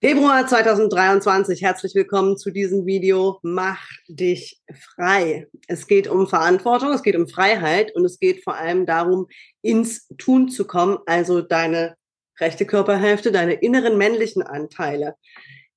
Februar 2023, herzlich willkommen zu diesem Video. Mach dich frei. Es geht um Verantwortung, es geht um Freiheit und es geht vor allem darum, ins Tun zu kommen, also deine rechte Körperhälfte, deine inneren männlichen Anteile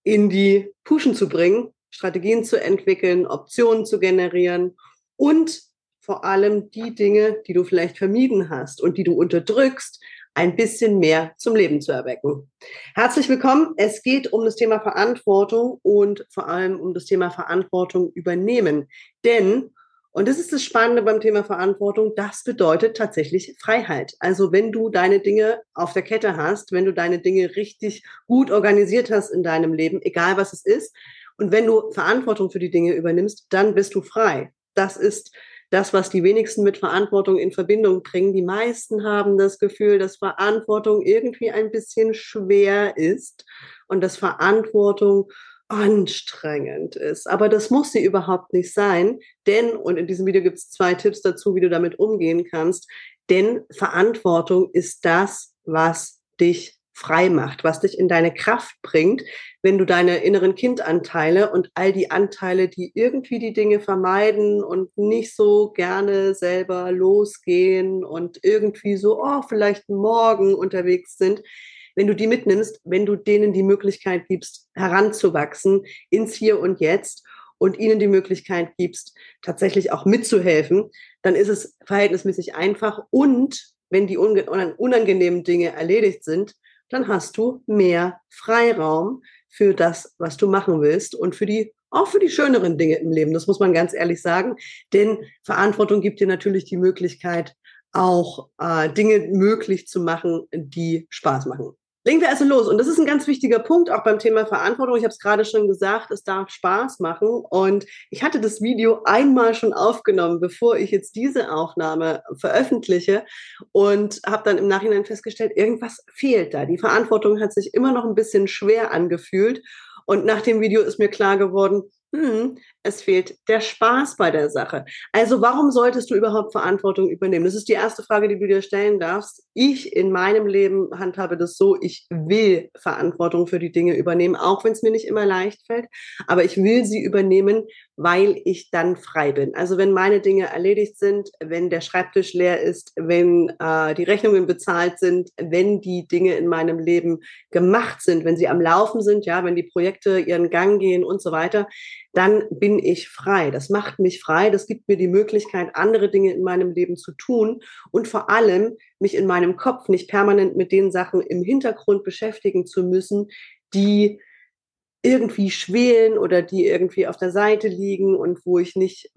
in die Puschen zu bringen, Strategien zu entwickeln, Optionen zu generieren und vor allem die Dinge, die du vielleicht vermieden hast und die du unterdrückst, ein bisschen mehr zum Leben zu erwecken. Herzlich willkommen. Es geht um das Thema Verantwortung und vor allem um das Thema Verantwortung übernehmen. Denn, und das ist das Spannende beim Thema Verantwortung, das bedeutet tatsächlich Freiheit. Also wenn du deine Dinge auf der Kette hast, wenn du deine Dinge richtig gut organisiert hast in deinem Leben, egal was es ist, und wenn du Verantwortung für die Dinge übernimmst, dann bist du frei. Das ist das, was die wenigsten mit Verantwortung in Verbindung bringen. Die meisten haben das Gefühl, dass Verantwortung irgendwie ein bisschen schwer ist und dass Verantwortung anstrengend ist. Aber das muss sie überhaupt nicht sein, denn, und in diesem Video gibt es zwei Tipps dazu, wie du damit umgehen kannst, denn Verantwortung ist das, was dich frei macht, was dich in deine Kraft bringt, wenn du deine inneren Kindanteile und all die Anteile, die irgendwie die Dinge vermeiden und nicht so gerne selber losgehen und irgendwie so, oh, vielleicht morgen unterwegs sind, wenn du die mitnimmst, wenn du denen die Möglichkeit gibst, heranzuwachsen ins Hier und Jetzt und ihnen die Möglichkeit gibst, tatsächlich auch mitzuhelfen, dann ist es verhältnismäßig einfach und wenn die unangenehmen Dinge erledigt sind, dann hast du mehr Freiraum für das, was du machen willst und für die auch für die schöneren Dinge im Leben. Das muss man ganz ehrlich sagen, denn Verantwortung gibt dir natürlich die Möglichkeit, auch äh, Dinge möglich zu machen, die Spaß machen. Legen wir also los. Und das ist ein ganz wichtiger Punkt, auch beim Thema Verantwortung. Ich habe es gerade schon gesagt, es darf Spaß machen. Und ich hatte das Video einmal schon aufgenommen, bevor ich jetzt diese Aufnahme veröffentliche. Und habe dann im Nachhinein festgestellt, irgendwas fehlt da. Die Verantwortung hat sich immer noch ein bisschen schwer angefühlt. Und nach dem Video ist mir klar geworden, hm, es fehlt der Spaß bei der Sache. Also warum solltest du überhaupt Verantwortung übernehmen? Das ist die erste Frage, die du dir stellen darfst. Ich in meinem Leben handhabe das so, ich will Verantwortung für die Dinge übernehmen, auch wenn es mir nicht immer leicht fällt, aber ich will sie übernehmen, weil ich dann frei bin. Also wenn meine Dinge erledigt sind, wenn der Schreibtisch leer ist, wenn äh, die Rechnungen bezahlt sind, wenn die Dinge in meinem Leben gemacht sind, wenn sie am Laufen sind, ja, wenn die Projekte ihren Gang gehen und so weiter, dann bin ich frei. Das macht mich frei. Das gibt mir die Möglichkeit, andere Dinge in meinem Leben zu tun und vor allem mich in meinem Kopf nicht permanent mit den Sachen im Hintergrund beschäftigen zu müssen, die irgendwie schwelen oder die irgendwie auf der Seite liegen und wo ich nicht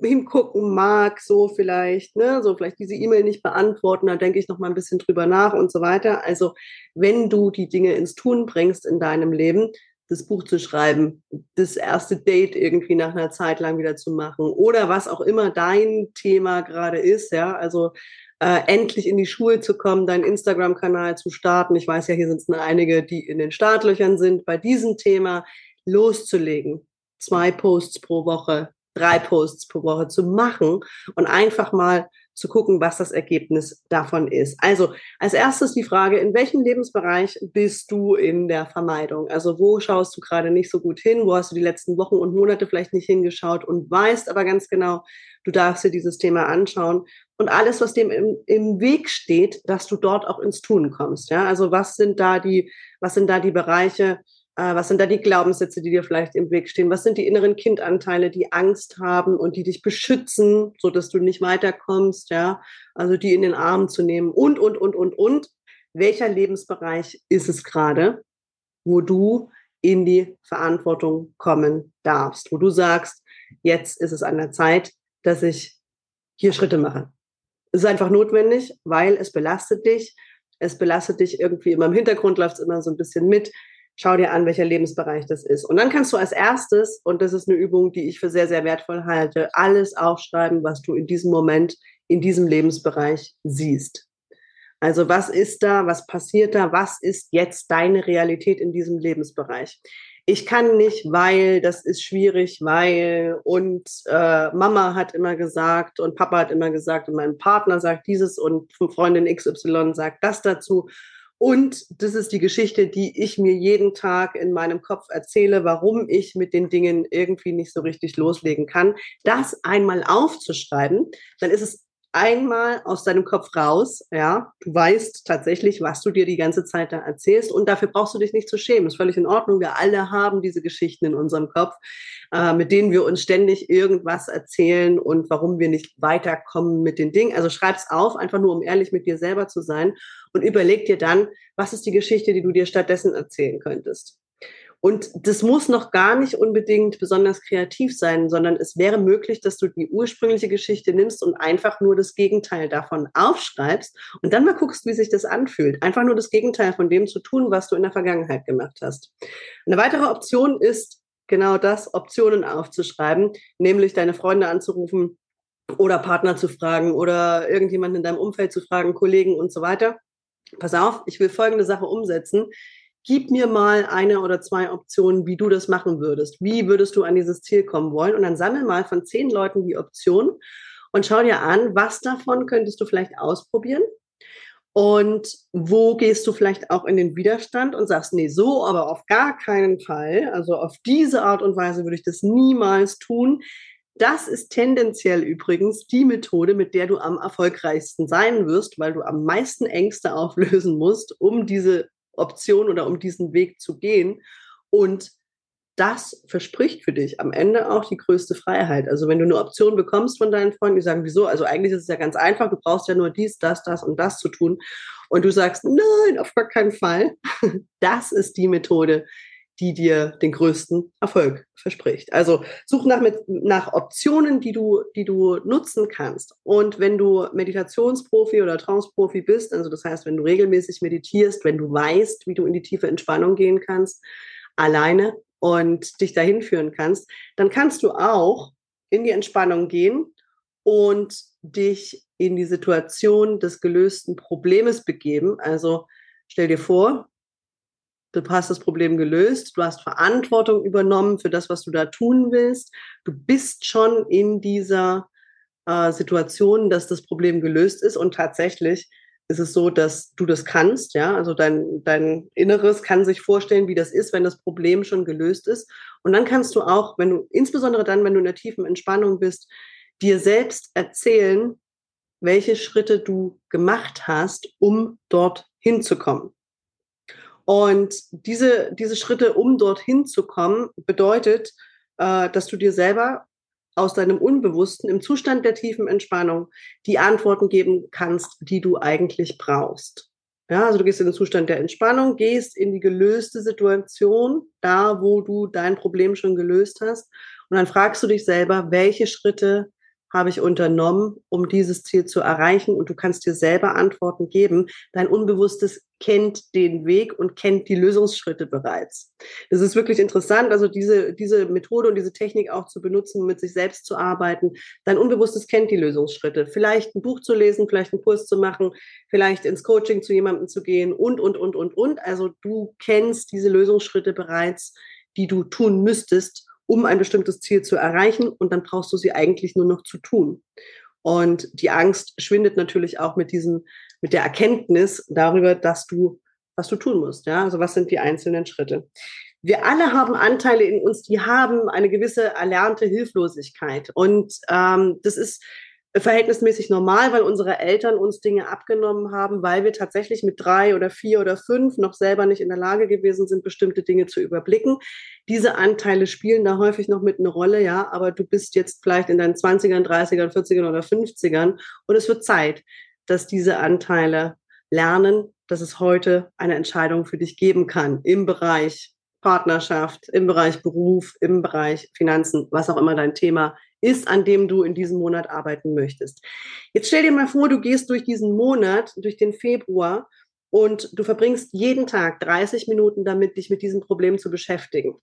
hingucken mag, so vielleicht, ne, so vielleicht diese E-Mail nicht beantworten, da denke ich noch mal ein bisschen drüber nach und so weiter. Also, wenn du die Dinge ins Tun bringst in deinem Leben, das Buch zu schreiben, das erste Date irgendwie nach einer Zeit lang wieder zu machen oder was auch immer dein Thema gerade ist, ja, also äh, endlich in die Schule zu kommen, deinen Instagram-Kanal zu starten. Ich weiß ja, hier sitzen einige, die in den Startlöchern sind, bei diesem Thema loszulegen. Zwei Posts pro Woche, drei Posts pro Woche zu machen und einfach mal zu gucken, was das Ergebnis davon ist. Also als erstes die Frage, in welchem Lebensbereich bist du in der Vermeidung? Also wo schaust du gerade nicht so gut hin? Wo hast du die letzten Wochen und Monate vielleicht nicht hingeschaut und weißt aber ganz genau, du darfst dir dieses Thema anschauen und alles, was dem im, im Weg steht, dass du dort auch ins Tun kommst. Ja, also was sind da die, was sind da die Bereiche, was sind da die Glaubenssätze, die dir vielleicht im Weg stehen? Was sind die inneren Kindanteile, die Angst haben und die dich beschützen, so dass du nicht weiterkommst? Ja, also die in den Arm zu nehmen und, und, und, und, und. Welcher Lebensbereich ist es gerade, wo du in die Verantwortung kommen darfst, wo du sagst, jetzt ist es an der Zeit, dass ich hier Schritte mache. Es ist einfach notwendig, weil es belastet dich. Es belastet dich irgendwie immer im Hintergrund, läuft es immer so ein bisschen mit. Schau dir an, welcher Lebensbereich das ist. Und dann kannst du als erstes, und das ist eine Übung, die ich für sehr, sehr wertvoll halte, alles aufschreiben, was du in diesem Moment, in diesem Lebensbereich siehst. Also was ist da, was passiert da, was ist jetzt deine Realität in diesem Lebensbereich? Ich kann nicht, weil das ist schwierig, weil und äh, Mama hat immer gesagt und Papa hat immer gesagt und mein Partner sagt dieses und Freundin XY sagt das dazu Und das ist die Geschichte, die ich mir jeden Tag in meinem Kopf erzähle, warum ich mit den Dingen irgendwie nicht so richtig loslegen kann. Das einmal aufzuschreiben, dann ist es einmal aus deinem Kopf raus, ja, du weißt tatsächlich, was du dir die ganze Zeit da erzählst und dafür brauchst du dich nicht zu schämen. ist völlig in Ordnung. Wir alle haben diese Geschichten in unserem Kopf, äh, mit denen wir uns ständig irgendwas erzählen und warum wir nicht weiterkommen mit den Dingen. Also schreib's auf, einfach nur um ehrlich mit dir selber zu sein und überleg dir dann, was ist die Geschichte, die du dir stattdessen erzählen könntest. Und das muss noch gar nicht unbedingt besonders kreativ sein, sondern es wäre möglich, dass du die ursprüngliche Geschichte nimmst und einfach nur das Gegenteil davon aufschreibst und dann mal guckst, wie sich das anfühlt. Einfach nur das Gegenteil von dem zu tun, was du in der Vergangenheit gemacht hast. Eine weitere Option ist genau das, Optionen aufzuschreiben, nämlich deine Freunde anzurufen oder Partner zu fragen oder irgendjemanden in deinem Umfeld zu fragen, Kollegen und so weiter. Pass auf, ich will folgende Sache umsetzen gib mir mal eine oder zwei Optionen, wie du das machen würdest. Wie würdest du an dieses Ziel kommen wollen? Und dann sammel mal von zehn Leuten die Optionen und schau dir an, was davon könntest du vielleicht ausprobieren und wo gehst du vielleicht auch in den Widerstand und sagst, nee, so, aber auf gar keinen Fall. Also auf diese Art und Weise würde ich das niemals tun. Das ist tendenziell übrigens die Methode, mit der du am erfolgreichsten sein wirst, weil du am meisten Ängste auflösen musst, um diese Option oder um diesen Weg zu gehen. Und das verspricht für dich am Ende auch die größte Freiheit. Also wenn du eine Option bekommst von deinen Freunden, die sagen, wieso? Also eigentlich ist es ja ganz einfach, du brauchst ja nur dies, das, das und das zu tun. Und du sagst, nein, auf gar keinen Fall. Das ist die Methode, die dir den größten Erfolg verspricht. Also such nach, nach Optionen, die du, die du nutzen kannst. Und wenn du Meditationsprofi oder Trance-Profi bist, also das heißt, wenn du regelmäßig meditierst, wenn du weißt, wie du in die tiefe Entspannung gehen kannst, alleine und dich dahin führen kannst, dann kannst du auch in die Entspannung gehen und dich in die Situation des gelösten Problems begeben. Also stell dir vor, Du hast das Problem gelöst, du hast Verantwortung übernommen für das, was du da tun willst. Du bist schon in dieser äh, Situation, dass das Problem gelöst ist und tatsächlich ist es so, dass du das kannst, ja, also dein, dein Inneres kann sich vorstellen, wie das ist, wenn das Problem schon gelöst ist. Und dann kannst du auch, wenn du, insbesondere dann, wenn du in der tiefen Entspannung bist, dir selbst erzählen, welche Schritte du gemacht hast, um dort hinzukommen. Und diese, diese Schritte, um dorthin zu kommen, bedeutet, äh, dass du dir selber aus deinem Unbewussten im Zustand der tiefen Entspannung die Antworten geben kannst, die du eigentlich brauchst. Ja, also du gehst in den Zustand der Entspannung, gehst in die gelöste Situation, da wo du dein Problem schon gelöst hast, und dann fragst du dich selber, welche Schritte habe ich unternommen, um dieses Ziel zu erreichen? Und du kannst dir selber Antworten geben. Dein Unbewusstes kennt den Weg und kennt die Lösungsschritte bereits. Das ist wirklich interessant, also diese, diese Methode und diese Technik auch zu benutzen, mit sich selbst zu arbeiten. Dein Unbewusstes kennt die Lösungsschritte. Vielleicht ein Buch zu lesen, vielleicht einen Kurs zu machen, vielleicht ins Coaching zu jemandem zu gehen und, und, und, und, und. Also du kennst diese Lösungsschritte bereits, die du tun müsstest, um ein bestimmtes Ziel zu erreichen und dann brauchst du sie eigentlich nur noch zu tun. Und die Angst schwindet natürlich auch mit diesem, mit der Erkenntnis darüber, dass du, was du tun musst. Ja, also was sind die einzelnen Schritte? Wir alle haben Anteile in uns, die haben eine gewisse erlernte Hilflosigkeit. Und ähm, das ist verhältnismäßig normal, weil unsere Eltern uns Dinge abgenommen haben, weil wir tatsächlich mit drei oder vier oder fünf noch selber nicht in der Lage gewesen sind, bestimmte Dinge zu überblicken. Diese Anteile spielen da häufig noch mit eine Rolle, ja, aber du bist jetzt vielleicht in deinen 20ern, 30ern, 40ern oder 50ern und es wird Zeit, dass diese Anteile lernen, dass es heute eine Entscheidung für dich geben kann im Bereich Partnerschaft, im Bereich Beruf, im Bereich Finanzen, was auch immer dein Thema ist, an dem du in diesem Monat arbeiten möchtest. Jetzt stell dir mal vor, du gehst durch diesen Monat, durch den Februar und du verbringst jeden Tag 30 Minuten damit, dich mit diesem Problem zu beschäftigen.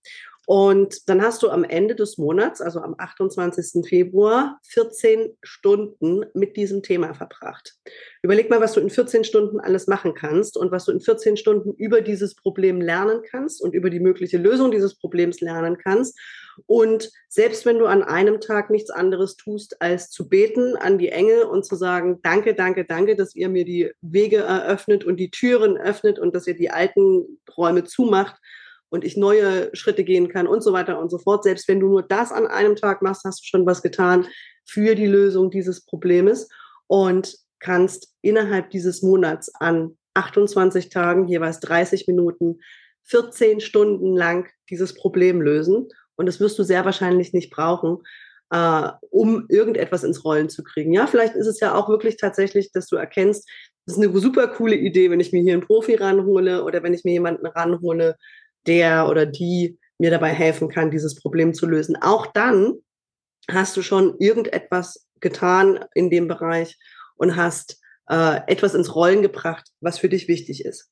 Und dann hast du am Ende des Monats, also am 28. Februar, 14 Stunden mit diesem Thema verbracht. Überleg mal, was du in 14 Stunden alles machen kannst und was du in 14 Stunden über dieses Problem lernen kannst und über die mögliche Lösung dieses Problems lernen kannst Und selbst wenn du an einem Tag nichts anderes tust, als zu beten an die Engel und zu sagen, danke, danke, danke, dass ihr mir die Wege eröffnet und die Türen öffnet und dass ihr die alten Räume zumacht und ich neue Schritte gehen kann und so weiter und so fort. Selbst wenn du nur das an einem Tag machst, hast du schon was getan für die Lösung dieses Problems und kannst innerhalb dieses Monats an 28 Tagen jeweils 30 Minuten 14 Stunden lang dieses Problem lösen. Und das wirst du sehr wahrscheinlich nicht brauchen, äh, um irgendetwas ins Rollen zu kriegen. Ja, vielleicht ist es ja auch wirklich tatsächlich, dass du erkennst, das ist eine super coole Idee, wenn ich mir hier einen Profi ranhole oder wenn ich mir jemanden ranhole, der oder die mir dabei helfen kann, dieses Problem zu lösen. Auch dann hast du schon irgendetwas getan in dem Bereich und hast äh, etwas ins Rollen gebracht, was für dich wichtig ist.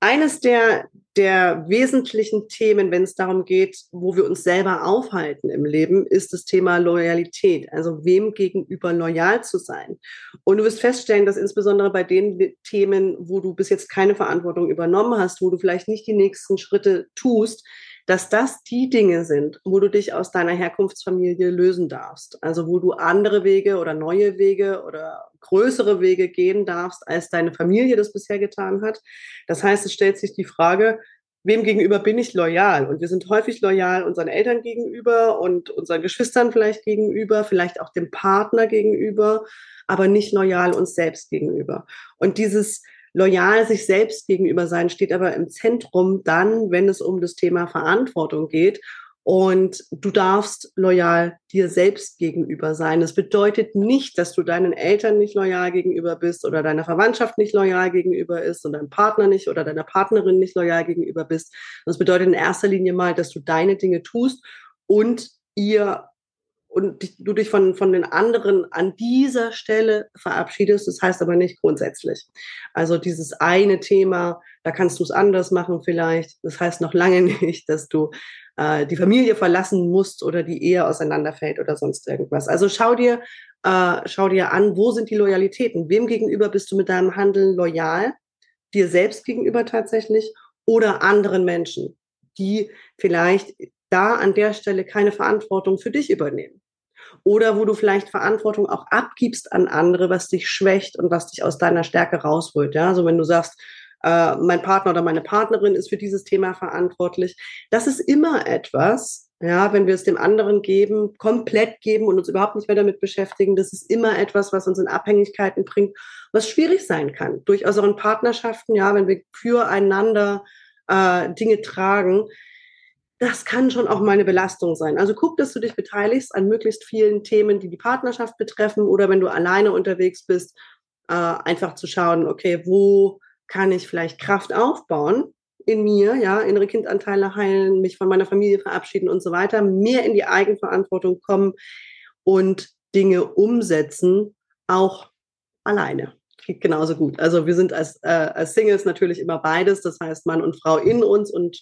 Eines der, der wesentlichen Themen, wenn es darum geht, wo wir uns selber aufhalten im Leben, ist das Thema Loyalität. Also wem gegenüber loyal zu sein. Und du wirst feststellen, dass insbesondere bei den Themen, wo du bis jetzt keine Verantwortung übernommen hast, wo du vielleicht nicht die nächsten Schritte tust, dass das die Dinge sind, wo du dich aus deiner Herkunftsfamilie lösen darfst. Also wo du andere Wege oder neue Wege oder größere Wege gehen darfst, als deine Familie das bisher getan hat. Das heißt, es stellt sich die Frage, wem gegenüber bin ich loyal? Und wir sind häufig loyal unseren Eltern gegenüber und unseren Geschwistern vielleicht gegenüber, vielleicht auch dem Partner gegenüber, aber nicht loyal uns selbst gegenüber. Und dieses loyal sich selbst gegenüber sein steht aber im Zentrum dann, wenn es um das Thema Verantwortung geht. Und du darfst loyal dir selbst gegenüber sein. Das bedeutet nicht, dass du deinen Eltern nicht loyal gegenüber bist oder deiner Verwandtschaft nicht loyal gegenüber ist und deinem Partner nicht oder deiner Partnerin nicht loyal gegenüber bist. Das bedeutet in erster Linie mal, dass du deine Dinge tust und ihr und du dich von, von den anderen an dieser Stelle verabschiedest. Das heißt aber nicht grundsätzlich. Also dieses eine Thema, da kannst du es anders machen vielleicht. Das heißt noch lange nicht, dass du äh, die Familie verlassen musst oder die Ehe auseinanderfällt oder sonst irgendwas. Also schau dir, äh, schau dir an, wo sind die Loyalitäten? Wem gegenüber bist du mit deinem Handeln loyal? Dir selbst gegenüber tatsächlich oder anderen Menschen, die vielleicht da an der Stelle keine Verantwortung für dich übernehmen. Oder wo du vielleicht Verantwortung auch abgibst an andere, was dich schwächt und was dich aus deiner Stärke rausholt. Ja, also wenn du sagst, äh, mein Partner oder meine Partnerin ist für dieses Thema verantwortlich. Das ist immer etwas, ja, wenn wir es dem anderen geben, komplett geben und uns überhaupt nicht mehr damit beschäftigen, das ist immer etwas, was uns in Abhängigkeiten bringt, was schwierig sein kann. Durchaus auch in Partnerschaften, ja, wenn wir füreinander äh, Dinge tragen, das kann schon auch mal eine Belastung sein. Also guck, dass du dich beteiligst an möglichst vielen Themen, die die Partnerschaft betreffen oder wenn du alleine unterwegs bist, äh, einfach zu schauen, okay, wo kann ich vielleicht Kraft aufbauen in mir, ja, innere Kindanteile heilen, mich von meiner Familie verabschieden und so weiter, mehr in die Eigenverantwortung kommen und Dinge umsetzen, auch alleine genauso gut. Also wir sind als, äh, als Singles natürlich immer beides, das heißt Mann und Frau in uns und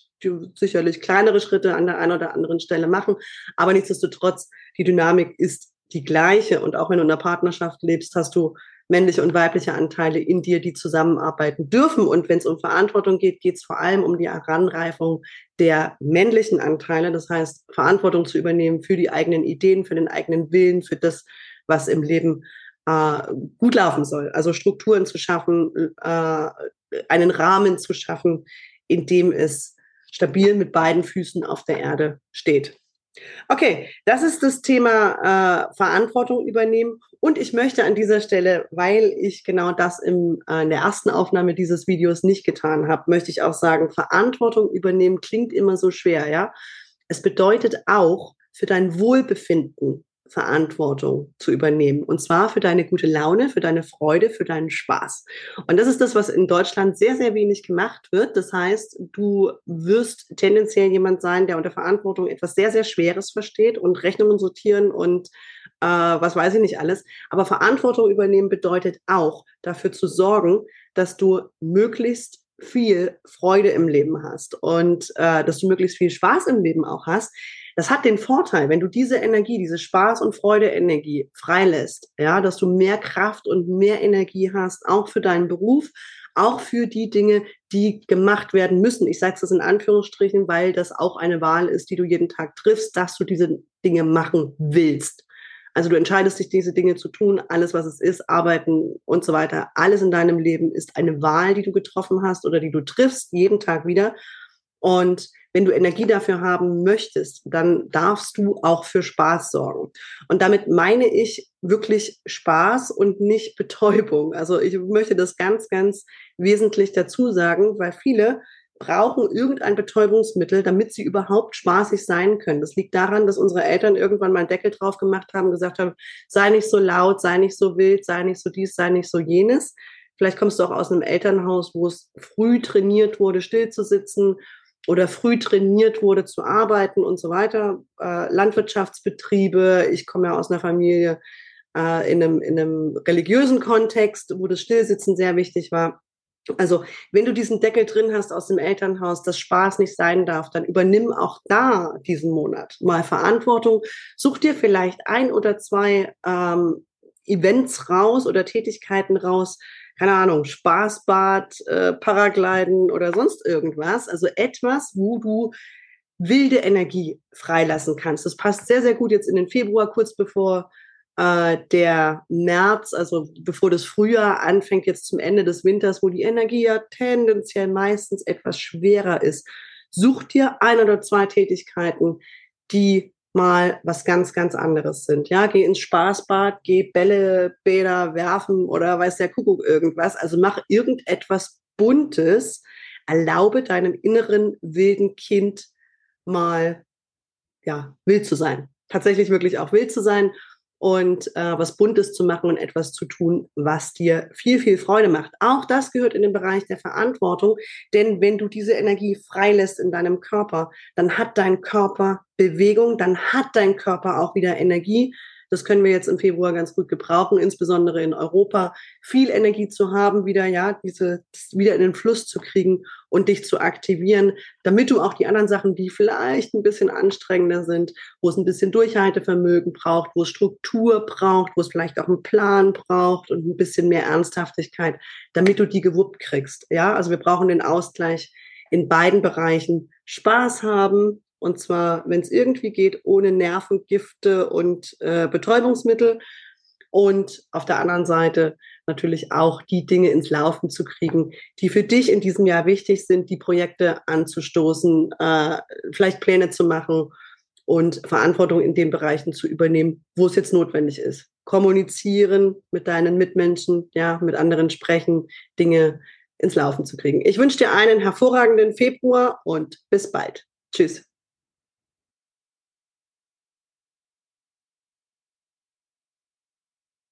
sicherlich kleinere Schritte an der einen oder anderen Stelle machen, aber nichtsdestotrotz, die Dynamik ist die gleiche und auch wenn du in einer Partnerschaft lebst, hast du männliche und weibliche Anteile in dir, die zusammenarbeiten dürfen. Und wenn es um Verantwortung geht, geht es vor allem um die Heranreifung der männlichen Anteile. Das heißt, Verantwortung zu übernehmen für die eigenen Ideen, für den eigenen Willen, für das, was im Leben äh, gut laufen soll. Also Strukturen zu schaffen, äh, einen Rahmen zu schaffen, in dem es stabil mit beiden Füßen auf der Erde steht. Okay, das ist das Thema äh, Verantwortung übernehmen. Und ich möchte an dieser Stelle, weil ich genau das im, äh, in der ersten Aufnahme dieses Videos nicht getan habe, möchte ich auch sagen, Verantwortung übernehmen klingt immer so schwer, ja. Es bedeutet auch für dein Wohlbefinden Verantwortung zu übernehmen. Und zwar für deine gute Laune, für deine Freude, für deinen Spaß. Und das ist das, was in Deutschland sehr, sehr wenig gemacht wird. Das heißt, du wirst tendenziell jemand sein, der unter Verantwortung etwas sehr, sehr Schweres versteht und Rechnungen sortieren und äh, was weiß ich nicht alles. Aber Verantwortung übernehmen bedeutet auch, dafür zu sorgen, dass du möglichst viel Freude im Leben hast und äh, dass du möglichst viel Spaß im Leben auch hast, das hat den Vorteil, wenn du diese Energie, diese Spaß- und Freude-Energie freilässt, ja, dass du mehr Kraft und mehr Energie hast, auch für deinen Beruf, auch für die Dinge, die gemacht werden müssen. Ich sage das in Anführungsstrichen, weil das auch eine Wahl ist, die du jeden Tag triffst, dass du diese Dinge machen willst. Also du entscheidest dich, diese Dinge zu tun, alles, was es ist, arbeiten und so weiter. Alles in deinem Leben ist eine Wahl, die du getroffen hast oder die du triffst, jeden Tag wieder. Und wenn du Energie dafür haben möchtest, dann darfst du auch für Spaß sorgen. Und damit meine ich wirklich Spaß und nicht Betäubung. Also ich möchte das ganz, ganz wesentlich dazu sagen, weil viele brauchen irgendein Betäubungsmittel, damit sie überhaupt spaßig sein können. Das liegt daran, dass unsere Eltern irgendwann mal einen Deckel drauf gemacht haben, gesagt haben, sei nicht so laut, sei nicht so wild, sei nicht so dies, sei nicht so jenes. Vielleicht kommst du auch aus einem Elternhaus, wo es früh trainiert wurde, still zu sitzen oder früh trainiert wurde zu arbeiten und so weiter. Äh, Landwirtschaftsbetriebe. Ich komme ja aus einer Familie äh, in, einem, in einem religiösen Kontext, wo das Stillsitzen sehr wichtig war. Also, wenn du diesen Deckel drin hast aus dem Elternhaus, dass Spaß nicht sein darf, dann übernimm auch da diesen Monat mal Verantwortung. Such dir vielleicht ein oder zwei ähm, Events raus oder Tätigkeiten raus, keine Ahnung, Spaßbad, äh, Paragliden oder sonst irgendwas. Also etwas, wo du wilde Energie freilassen kannst. Das passt sehr, sehr gut jetzt in den Februar, kurz bevor äh, der März, also bevor das Frühjahr anfängt, jetzt zum Ende des Winters, wo die Energie ja tendenziell meistens etwas schwerer ist, such dir ein oder zwei Tätigkeiten, die mal was ganz, ganz anderes sind. Ja, geh ins Spaßbad, geh Bälle, Bäder werfen oder weiß der Kuckuck irgendwas. Also mach irgendetwas Buntes. Erlaube deinem inneren wilden Kind mal, ja, wild zu sein. Tatsächlich wirklich auch wild zu sein und äh, was Buntes zu machen und etwas zu tun, was dir viel, viel Freude macht. Auch das gehört in den Bereich der Verantwortung, denn wenn du diese Energie freilässt in deinem Körper, dann hat dein Körper Bewegung, dann hat dein Körper auch wieder Energie das können wir jetzt im Februar ganz gut gebrauchen, insbesondere in Europa, viel Energie zu haben, wieder, ja, diese, wieder in den Fluss zu kriegen und dich zu aktivieren, damit du auch die anderen Sachen, die vielleicht ein bisschen anstrengender sind, wo es ein bisschen Durchhaltevermögen braucht, wo es Struktur braucht, wo es vielleicht auch einen Plan braucht und ein bisschen mehr Ernsthaftigkeit, damit du die gewuppt kriegst. Ja, also wir brauchen den Ausgleich in beiden Bereichen. Spaß haben, und zwar, wenn es irgendwie geht, ohne Nervengifte und äh, Betäubungsmittel. Und auf der anderen Seite natürlich auch die Dinge ins Laufen zu kriegen, die für dich in diesem Jahr wichtig sind, die Projekte anzustoßen, äh, vielleicht Pläne zu machen und Verantwortung in den Bereichen zu übernehmen, wo es jetzt notwendig ist. Kommunizieren mit deinen Mitmenschen, ja, mit anderen sprechen, Dinge ins Laufen zu kriegen. Ich wünsche dir einen hervorragenden Februar und bis bald. Tschüss.